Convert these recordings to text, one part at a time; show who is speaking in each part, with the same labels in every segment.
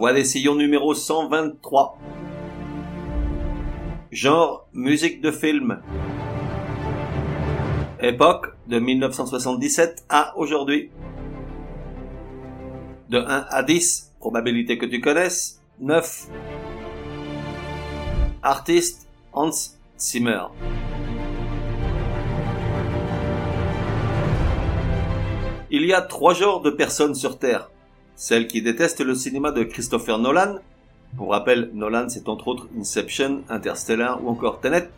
Speaker 1: Voix des sillons numéro 123. Genre musique de film. Époque de 1977 à aujourd'hui. De 1 à 10, probabilité que tu connaisses, 9. Artiste Hans Zimmer. Il y a trois genres de personnes sur Terre celle qui déteste le cinéma de Christopher Nolan. Pour rappel, Nolan c'est entre autres Inception, Interstellar ou encore Tenet.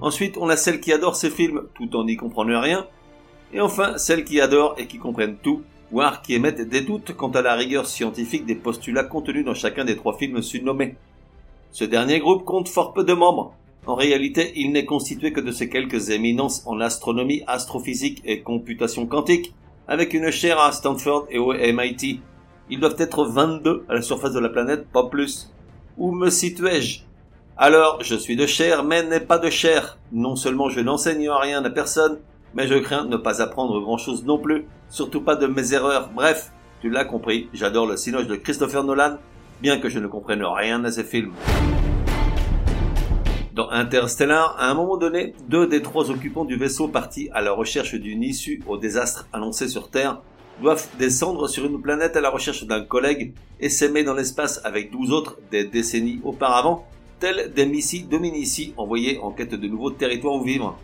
Speaker 1: Ensuite, on a celle qui adore ces films tout en n'y comprenant rien. Et enfin, celle qui adore et qui comprennent tout, voire qui émettent des doutes quant à la rigueur scientifique des postulats contenus dans chacun des trois films surnommés. Ce dernier groupe compte fort peu de membres. En réalité, il n'est constitué que de ces quelques éminences en astronomie, astrophysique et computation quantique, avec une chaire à Stanford et au MIT, ils doivent être 22 à la surface de la planète, pas plus. Où me situais-je Alors, je suis de chair, mais n'est pas de chair. Non seulement je n'enseigne rien à personne, mais je crains ne pas apprendre grand-chose non plus, surtout pas de mes erreurs. Bref, tu l'as compris, j'adore le cinoche de Christopher Nolan, bien que je ne comprenne rien à ses films. Dans Interstellar, à un moment donné, deux des trois occupants du vaisseau partis à la recherche d'une issue au désastre annoncé sur Terre doivent descendre sur une planète à la recherche d'un collègue et s'aimer dans l'espace avec douze autres des décennies auparavant, tels des Missi Dominici envoyés en quête de nouveaux territoires où vivre.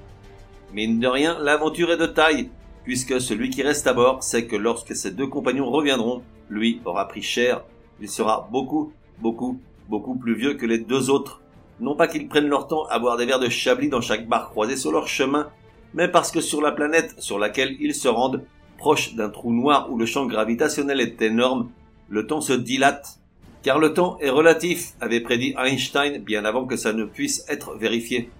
Speaker 1: Mine de rien, l'aventure est de taille, puisque celui qui reste à bord sait que lorsque ses deux compagnons reviendront, lui aura pris cher, il sera beaucoup, beaucoup, beaucoup plus vieux que les deux autres. Non pas qu'ils prennent leur temps à boire des verres de chablis dans chaque bar croisé sur leur chemin, mais parce que sur la planète sur laquelle ils se rendent, proche d'un trou noir où le champ gravitationnel est énorme, le temps se dilate. Car le temps est relatif, avait prédit Einstein bien avant que ça ne puisse être vérifié.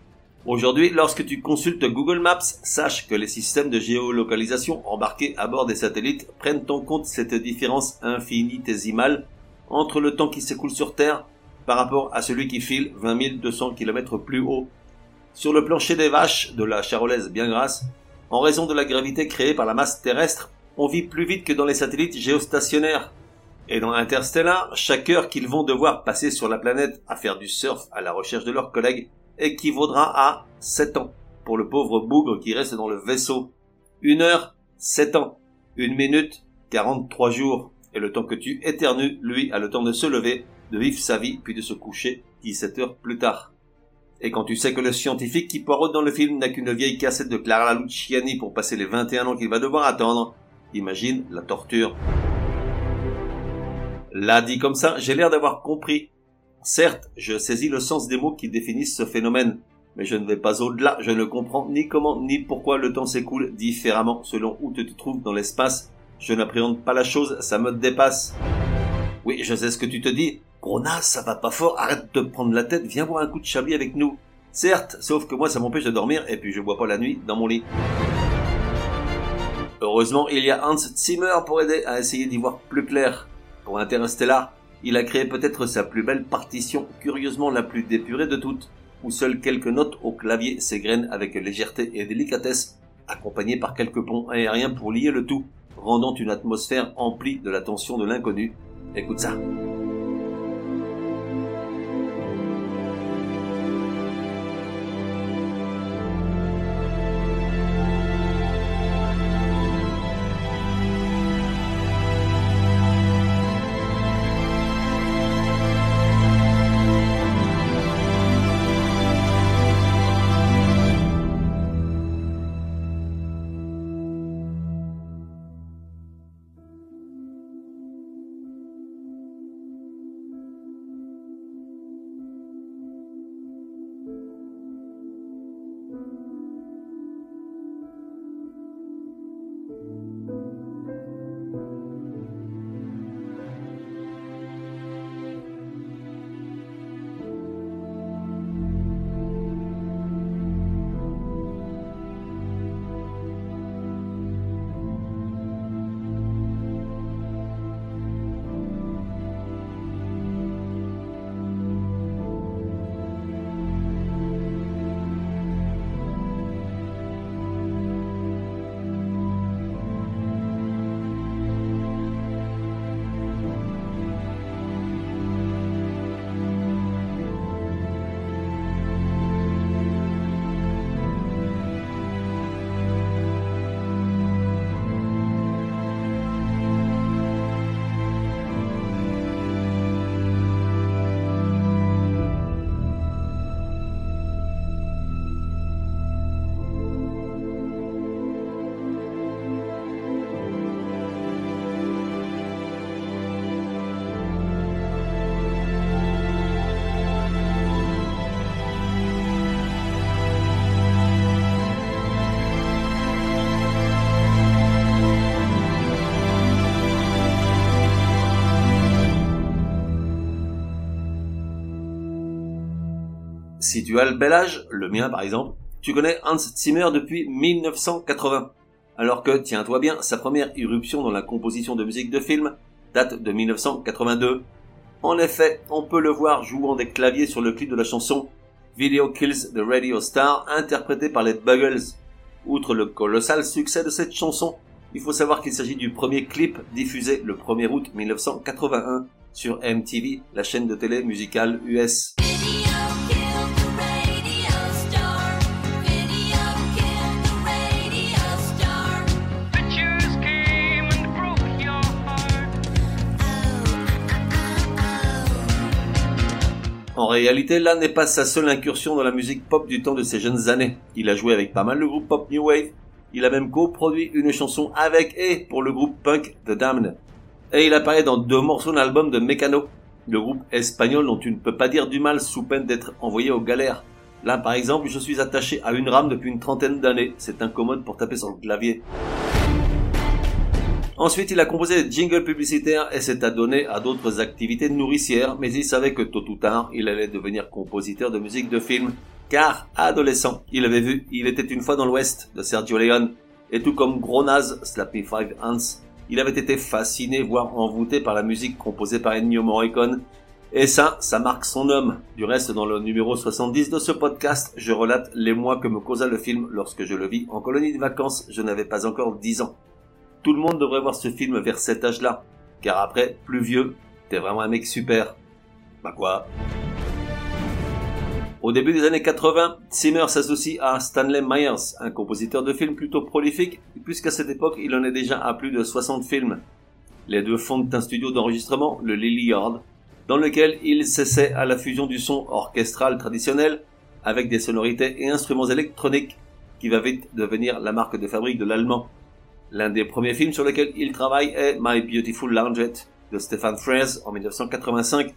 Speaker 1: Aujourd'hui, lorsque tu consultes Google Maps, sache que les systèmes de géolocalisation embarqués à bord des satellites prennent en compte cette différence infinitésimale entre le temps qui s'écoule sur Terre par rapport à celui qui file 20 200 km plus haut. Sur le plancher des vaches de la charolaise bien grasse, en raison de la gravité créée par la masse terrestre, on vit plus vite que dans les satellites géostationnaires. Et dans Interstellar, chaque heure qu'ils vont devoir passer sur la planète à faire du surf à la recherche de leurs collègues équivaudra à 7 ans pour le pauvre bougre qui reste dans le vaisseau. Une heure, 7 ans. Une minute, 43 jours. Et le temps que tu éternues, lui a le temps de se lever, de vivre sa vie, puis de se coucher 17 heures plus tard. Et quand tu sais que le scientifique qui poireaute dans le film n'a qu'une vieille cassette de Clara Luciani pour passer les 21 ans qu'il va devoir attendre, imagine la torture. Là dit comme ça, j'ai l'air d'avoir compris. Certes, je saisis le sens des mots qui définissent ce phénomène, mais je ne vais pas au-delà, je ne comprends ni comment ni pourquoi le temps s'écoule différemment selon où tu te trouves dans l'espace. Je n'appréhende pas la chose, ça me dépasse. Oui, je sais ce que tu te dis, Gros ça va pas fort, arrête de prendre la tête, viens boire un coup de chablis avec nous. Certes, sauf que moi ça m'empêche de dormir et puis je bois pas la nuit dans mon lit. Heureusement, il y a Hans Zimmer pour aider à essayer d'y voir plus clair. Pour Interstellar, il a créé peut-être sa plus belle partition, curieusement la plus dépurée de toutes, où seules quelques notes au clavier s'égrènent avec légèreté et délicatesse, accompagnées par quelques ponts aériens pour lier le tout, rendant une atmosphère emplie de la tension de l'inconnu. Écoute ça. Si tu as le bel âge, le mien par exemple, tu connais Hans Zimmer depuis 1980. Alors que, tiens-toi bien, sa première irruption dans la composition de musique de film date de 1982. En effet, on peut le voir jouant des claviers sur le clip de la chanson Video Kills the Radio Star interprétée par les Buggles. Outre le colossal succès de cette chanson, il faut savoir qu'il s'agit du premier clip diffusé le 1er août 1981 sur MTV, la chaîne de télé musicale US. Réalité, là n'est pas sa seule incursion dans la musique pop du temps de ses jeunes années. Il a joué avec pas mal de groupes pop New Wave. Il a même coproduit une chanson avec et pour le groupe punk The Damned. Et il apparaît dans deux morceaux d'un album de Mecano, le groupe espagnol dont tu ne peux pas dire du mal sous peine d'être envoyé aux galères. Là, par exemple, je suis attaché à une rame depuis une trentaine d'années. C'est incommode pour taper sur le clavier. Ensuite, il a composé des jingles publicitaires et s'est adonné à d'autres activités nourricières, mais il savait que tôt ou tard, il allait devenir compositeur de musique de film, car, adolescent, il avait vu Il était une fois dans l'Ouest de Sergio Leone, et tout comme Gronaz, Slappy Five Hands, il avait été fasciné, voire envoûté par la musique composée par Ennio Morricone, et ça, ça marque son homme. Du reste, dans le numéro 70 de ce podcast, je relate les mois que me causa le film lorsque je le vis en colonie de vacances, je n'avais pas encore 10 ans. Tout le monde devrait voir ce film vers cet âge-là. Car après, plus vieux, t'es vraiment un mec super. Bah quoi Au début des années 80, Zimmer s'associe à Stanley Myers, un compositeur de films plutôt prolifique, puisqu'à cette époque, il en est déjà à plus de 60 films. Les deux fondent un studio d'enregistrement, le Lily Yard, dans lequel il s'essaie à la fusion du son orchestral traditionnel avec des sonorités et instruments électroniques qui va vite devenir la marque de fabrique de l'allemand. L'un des premiers films sur lesquels il travaille est My Beautiful Loungette de Stefan Fraise en 1985,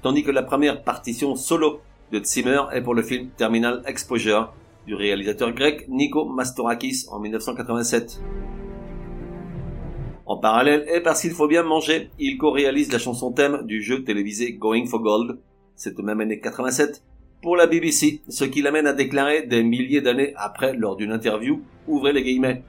Speaker 1: tandis que la première partition solo de Zimmer est pour le film Terminal Exposure du réalisateur grec Nico Mastorakis en 1987. En parallèle, et parce qu'il faut bien manger, il co-réalise la chanson thème du jeu télévisé Going for Gold, cette même année 87, pour la BBC, ce qui l'amène à déclarer des milliers d'années après lors d'une interview, ouvrez les guillemets,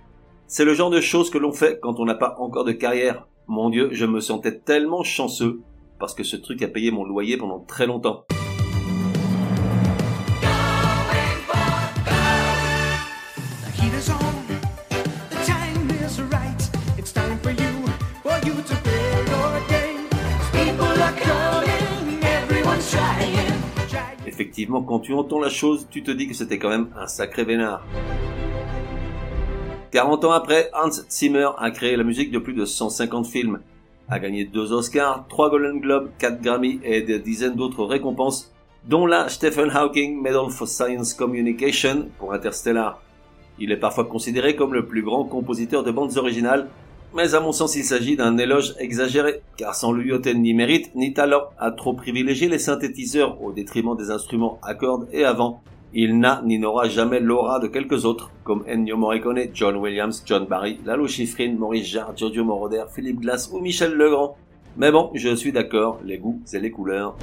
Speaker 1: c'est le genre de choses que l'on fait quand on n'a pas encore de carrière. Mon Dieu, je me sentais tellement chanceux parce que ce truc a payé mon loyer pendant très longtemps. Effectivement, quand tu entends la chose, tu te dis que c'était quand même un sacré vénard. 40 ans après, Hans Zimmer a créé la musique de plus de 150 films, a gagné deux Oscars, trois Golden Globes, quatre Grammy et des dizaines d'autres récompenses, dont la Stephen Hawking Medal for Science Communication pour Interstellar. Il est parfois considéré comme le plus grand compositeur de bandes originales, mais à mon sens il s'agit d'un éloge exagéré, car sans lui ôter ni mérite ni talent, à trop privilégier les synthétiseurs au détriment des instruments à cordes et avant, il n'a ni n'aura jamais l'aura de quelques autres, comme Ennio Morricone, John Williams, John Barry, Lalo Schifrin, Maurice Jarre, Giorgio Moroder, Philippe Glass ou Michel Legrand. Mais bon, je suis d'accord, les goûts et les couleurs.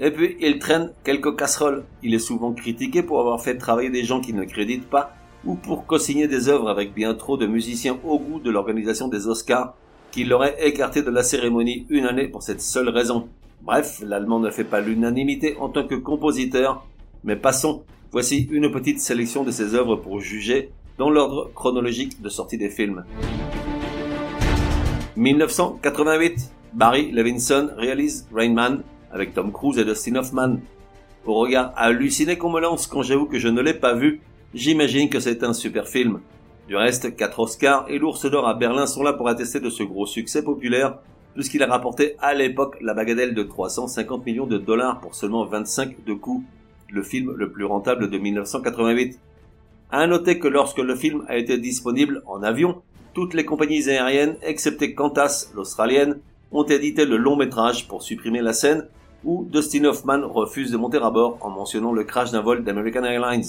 Speaker 1: Et puis, il traîne quelques casseroles. Il est souvent critiqué pour avoir fait travailler des gens qui ne créditent pas, ou pour co-signer des œuvres avec bien trop de musiciens au goût de l'organisation des Oscars, qui l'auraient écarté de la cérémonie une année pour cette seule raison. Bref, l'allemand ne fait pas l'unanimité en tant que compositeur, mais passons. Voici une petite sélection de ses œuvres pour juger dans l'ordre chronologique de sortie des films. 1988, Barry Levinson réalise Rain Man avec Tom Cruise et Dustin Hoffman. Au regard halluciné qu'on me lance quand j'avoue que je ne l'ai pas vu, j'imagine que c'est un super film. Du reste, 4 Oscars et l'ours d'or à Berlin sont là pour attester de ce gros succès populaire puisqu'il a rapporté à l'époque la bagatelle de 350 millions de dollars pour seulement 25 de coûts, le film le plus rentable de 1988. À noter que lorsque le film a été disponible en avion, toutes les compagnies aériennes, excepté Qantas, l'australienne, ont édité le long métrage pour supprimer la scène où Dustin Hoffman refuse de monter à bord en mentionnant le crash d'un vol d'American Airlines.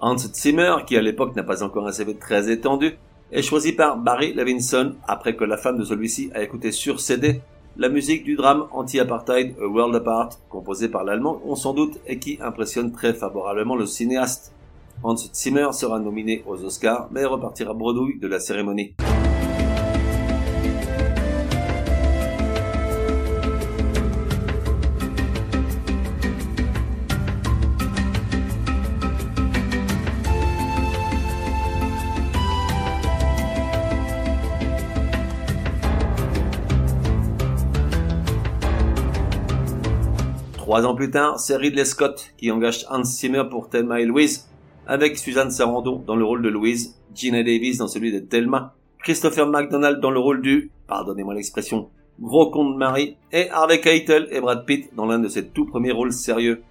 Speaker 1: Hans Zimmer, qui à l'époque n'a pas encore un CV très étendu, est choisi par Barry Levinson après que la femme de celui-ci a écouté sur CD la musique du drame anti-apartheid A World Apart, composé par l'allemand, on sans doute, et qui impressionne très favorablement le cinéaste. Hans Zimmer sera nominé aux Oscars, mais repartira bredouille de la cérémonie. Trois ans plus tard, c'est Ridley Scott qui engage Hans Zimmer pour Thelma et Louise, avec Suzanne Sarandon dans le rôle de Louise, Gina Davis dans celui de Thelma, Christopher McDonald dans le rôle du, pardonnez-moi l'expression, gros con de Marie, et Harvey Keitel et Brad Pitt dans l'un de ses tout premiers rôles sérieux.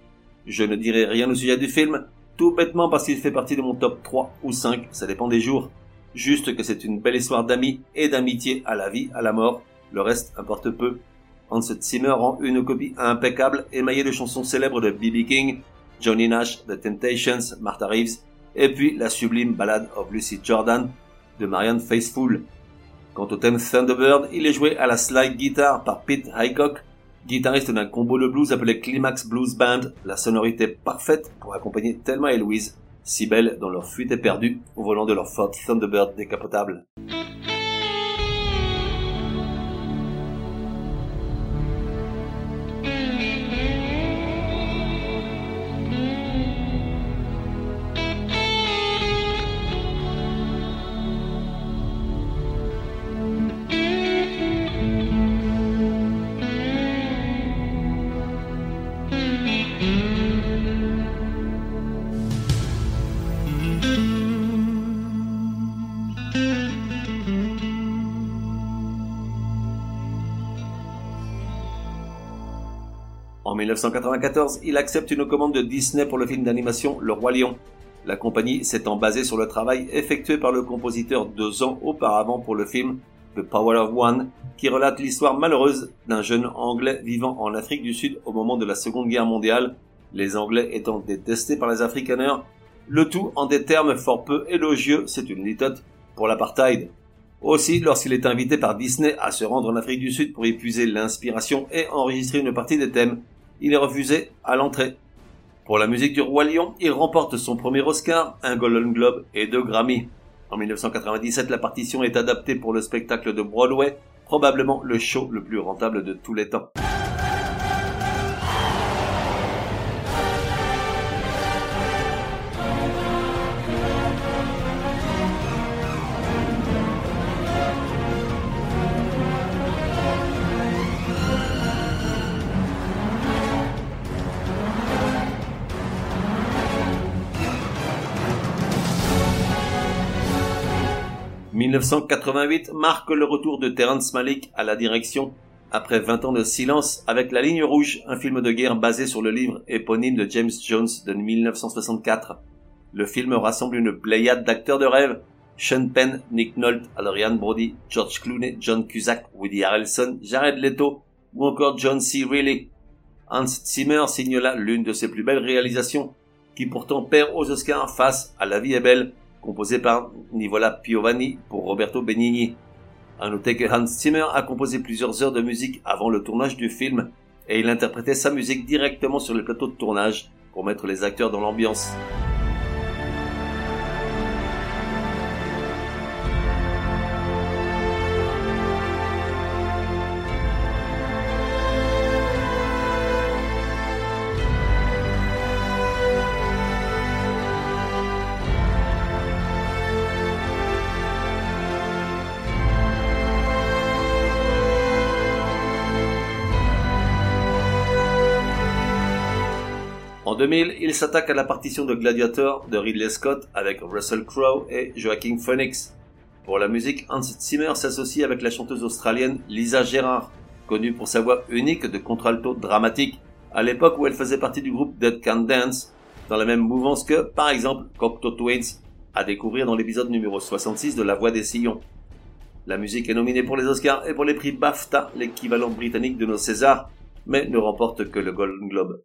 Speaker 1: Je ne dirai rien au sujet du film, tout bêtement parce qu'il fait partie de mon top 3 ou 5, ça dépend des jours. Juste que c'est une belle histoire d'amis et d'amitié à la vie, à la mort, le reste importe peu. Hans Zimmer rend une copie impeccable émaillée de chansons célèbres de B.B. King, Johnny Nash, The Temptations, Martha Reeves, et puis la sublime ballade of Lucy Jordan de Marianne Faithfull. Quant au thème Thunderbird, il est joué à la slide guitar par Pete Highcock, guitariste d'un combo de blues appelé Climax Blues Band, la sonorité parfaite pour accompagner Thelma et Louise, si belles dans leur fuite éperdue au volant de leur Ford Thunderbird décapotable. 1994, il accepte une commande de Disney pour le film d'animation Le Roi Lion. La compagnie s'étant basée sur le travail effectué par le compositeur deux ans auparavant pour le film The Power of One, qui relate l'histoire malheureuse d'un jeune Anglais vivant en Afrique du Sud au moment de la Seconde Guerre mondiale, les Anglais étant détestés par les Afrikaners, le tout en des termes fort peu élogieux, c'est une litote, pour l'apartheid. Aussi, lorsqu'il est invité par Disney à se rendre en Afrique du Sud pour épuiser l'inspiration et enregistrer une partie des thèmes, il est refusé à l'entrée. Pour la musique du Roi Lion, il remporte son premier Oscar, un Golden Globe et deux Grammy. En 1997, la partition est adaptée pour le spectacle de Broadway, probablement le show le plus rentable de tous les temps. « 1988 marque le retour de Terrence Malick à la direction après 20 ans de silence avec La Ligne Rouge, un film de guerre basé sur le livre éponyme de James Jones de 1964. Le film rassemble une pléiade d'acteurs de rêve, Sean Penn, Nick Nolte, Adrian Brody, George Clooney, John Cusack, Woody Harrelson, Jared Leto ou encore John C. Reilly. Hans Zimmer signe là l'une de ses plus belles réalisations, qui pourtant perd aux Oscars face à La vie est belle, composé par Nivola Piovani pour Roberto Benigni. À noter que Hans Zimmer a composé plusieurs heures de musique avant le tournage du film et il interprétait sa musique directement sur le plateau de tournage pour mettre les acteurs dans l'ambiance. En 2000, il s'attaque à la partition de Gladiator de Ridley Scott avec Russell Crowe et Joaquin Phoenix. Pour la musique, Hans Zimmer s'associe avec la chanteuse australienne Lisa Gerrard, connue pour sa voix unique de contralto dramatique, à l'époque où elle faisait partie du groupe Dead Can Dance, dans la même mouvance que, par exemple, Cocteau Twins, à découvrir dans l'épisode numéro 66 de La Voix des Sillons. La musique est nominée pour les Oscars et pour les prix BAFTA, l'équivalent britannique de nos Césars, mais ne remporte que le Golden Globe.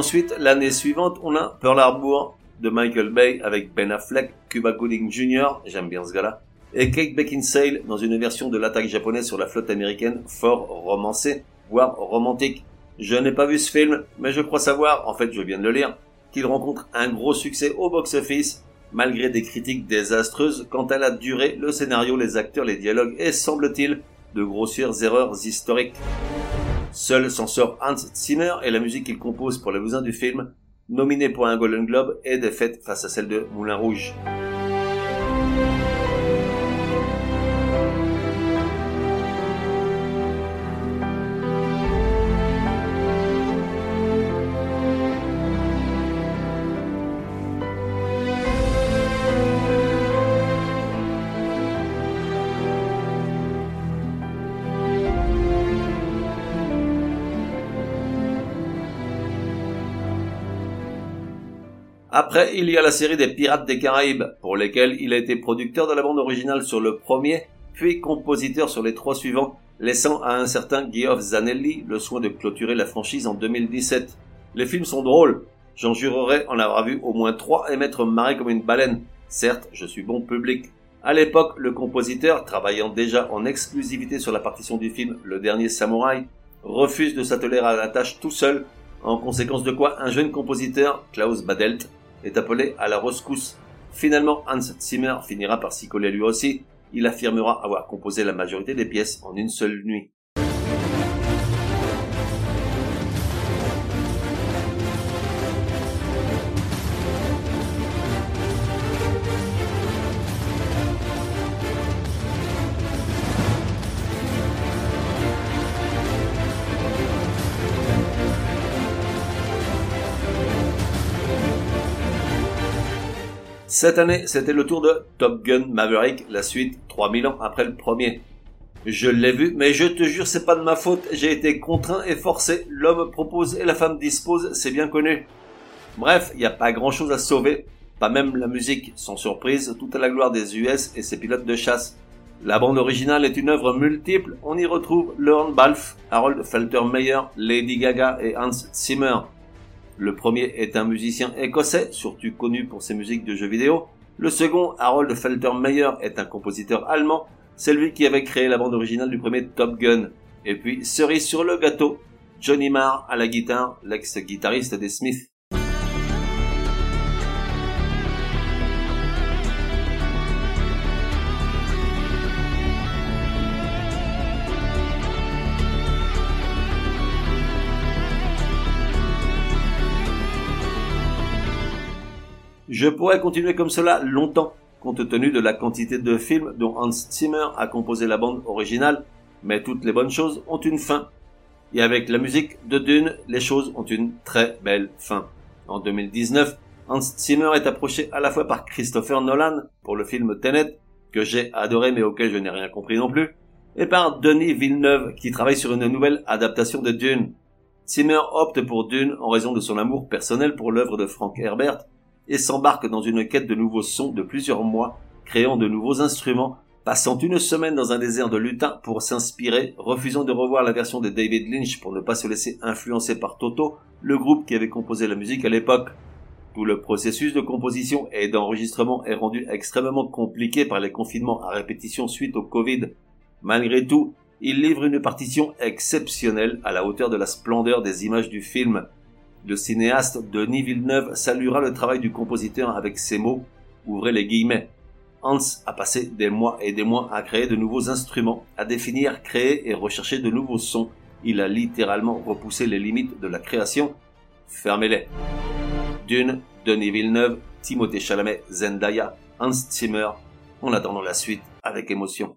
Speaker 1: Ensuite, l'année suivante, on a Pearl Harbor de Michael Bay avec Ben Affleck, Cuba Gooding Jr., j'aime bien ce gars-là, et Kate Beckinsale dans une version de l'attaque japonaise sur la flotte américaine fort romancée, voire romantique. Je n'ai pas vu ce film, mais je crois savoir, en fait je viens de le lire, qu'il rencontre un gros succès au box-office, malgré des critiques désastreuses quant à la durée, le scénario, les acteurs, les dialogues et, semble-t-il, de grossières erreurs historiques. Seul s'en sort Hans Zimmer et la musique qu'il compose pour les besoins du film, nominé pour un Golden Globe, est défaite face à celle de Moulin Rouge. Après, il y a la série des Pirates des Caraïbes, pour lesquels il a été producteur de la bande originale sur le premier, puis compositeur sur les trois suivants, laissant à un certain Geoff Zanelli le soin de clôturer la franchise en 2017. Les films sont drôles, j'en jurerais en avoir vu au moins trois et m'être marré comme une baleine. Certes, je suis bon public. À l'époque, le compositeur, travaillant déjà en exclusivité sur la partition du film Le Dernier Samouraï, refuse de s'atteler à la tâche tout seul, en conséquence de quoi un jeune compositeur, Klaus Badelt, est appelé à la rescousse. Finalement, Hans Zimmer finira par s'y coller lui aussi. Il affirmera avoir composé la majorité des pièces en une seule nuit. Cette année, c'était le tour de Top Gun Maverick, la suite 3000 ans après le premier. Je l'ai vu, mais je te jure, c'est pas de ma faute. J'ai été contraint et forcé. L'homme propose et la femme dispose, c'est bien connu. Bref, il n'y a pas grand chose à sauver. Pas même la musique, sans surprise, tout à la gloire des US et ses pilotes de chasse. La bande originale est une œuvre multiple. On y retrouve Lorne Balfe, Harold Faltermeyer, Lady Gaga et Hans Zimmer. Le premier est un musicien écossais, surtout connu pour ses musiques de jeux vidéo. Le second, Harold Faltermeyer, est un compositeur allemand. C'est lui qui avait créé la bande originale du premier Top Gun. Et puis, cerise sur le gâteau, Johnny Marr à la guitare, l'ex-guitariste des Smiths. Je pourrais continuer comme cela longtemps, compte tenu de la quantité de films dont Hans Zimmer a composé la bande originale, mais toutes les bonnes choses ont une fin. Et avec la musique de Dune, les choses ont une très belle fin. En 2019, Hans Zimmer est approché à la fois par Christopher Nolan pour le film Tenet, que j'ai adoré mais auquel je n'ai rien compris non plus, et par Denis Villeneuve qui travaille sur une nouvelle adaptation de Dune. Zimmer opte pour Dune en raison de son amour personnel pour l'œuvre de Frank Herbert, et s'embarque dans une quête de nouveaux sons de plusieurs mois, créant de nouveaux instruments, passant une semaine dans un désert de lutin pour s'inspirer, refusant de revoir la version de David Lynch pour ne pas se laisser influencer par Toto, le groupe qui avait composé la musique à l'époque. Tout le processus de composition et d'enregistrement est rendu extrêmement compliqué par les confinements à répétition suite au Covid. Malgré tout, il livre une partition exceptionnelle à la hauteur de la splendeur des images du film, le cinéaste Denis Villeneuve saluera le travail du compositeur avec ces mots, ouvrez les guillemets. Hans a passé des mois et des mois à créer de nouveaux instruments, à définir, créer et rechercher de nouveaux sons. Il a littéralement repoussé les limites de la création. Fermez-les. Dune, Denis Villeneuve, Timothée Chalamet, Zendaya, Hans Zimmer, en attendant la suite avec émotion.